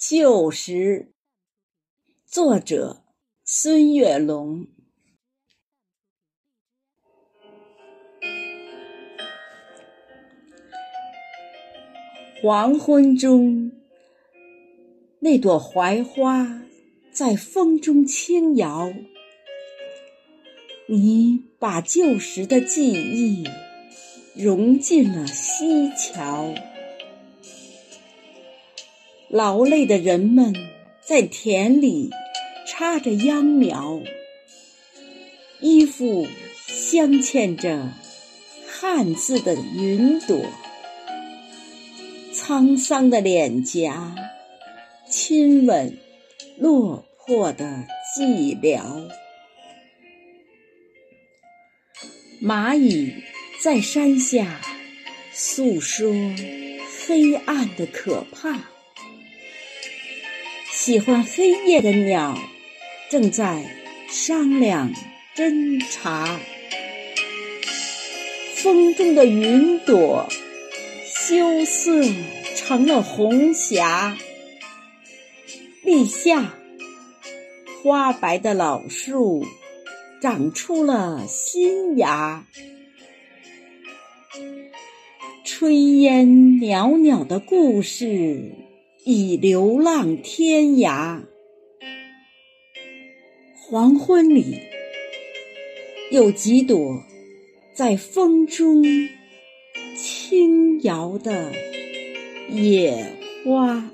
旧时，作者孙月龙。黄昏中，那朵槐花在风中轻摇，你把旧时的记忆融进了西桥。劳累的人们在田里插着秧苗，衣服镶嵌着汉字的云朵，沧桑的脸颊亲吻落魄的寂寥。蚂蚁在山下诉说黑暗的可怕。喜欢黑夜的鸟，正在商量侦查。风中的云朵，羞涩成了红霞。立夏，花白的老树长出了新芽。炊烟袅袅的故事。已流浪天涯，黄昏里有几朵在风中轻摇的野花。